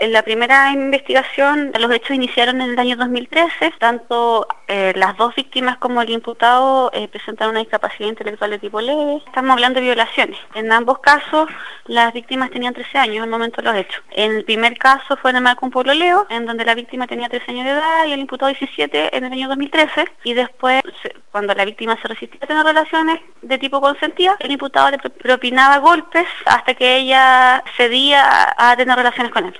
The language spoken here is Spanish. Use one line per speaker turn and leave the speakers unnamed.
En la primera investigación, los hechos iniciaron en el año 2013. Tanto eh, las dos víctimas como el imputado eh, presentaron una discapacidad intelectual de tipo leve. Estamos hablando de violaciones. En ambos casos, las víctimas tenían 13 años al momento de los hechos. En el primer caso fue en el marco un pueblo Leo, en donde la víctima tenía 13 años de edad y el imputado 17 en el año 2013. Y después, cuando la víctima se resistía a tener relaciones de tipo consentida, el imputado le propinaba golpes hasta que ella cedía a tener relaciones con él.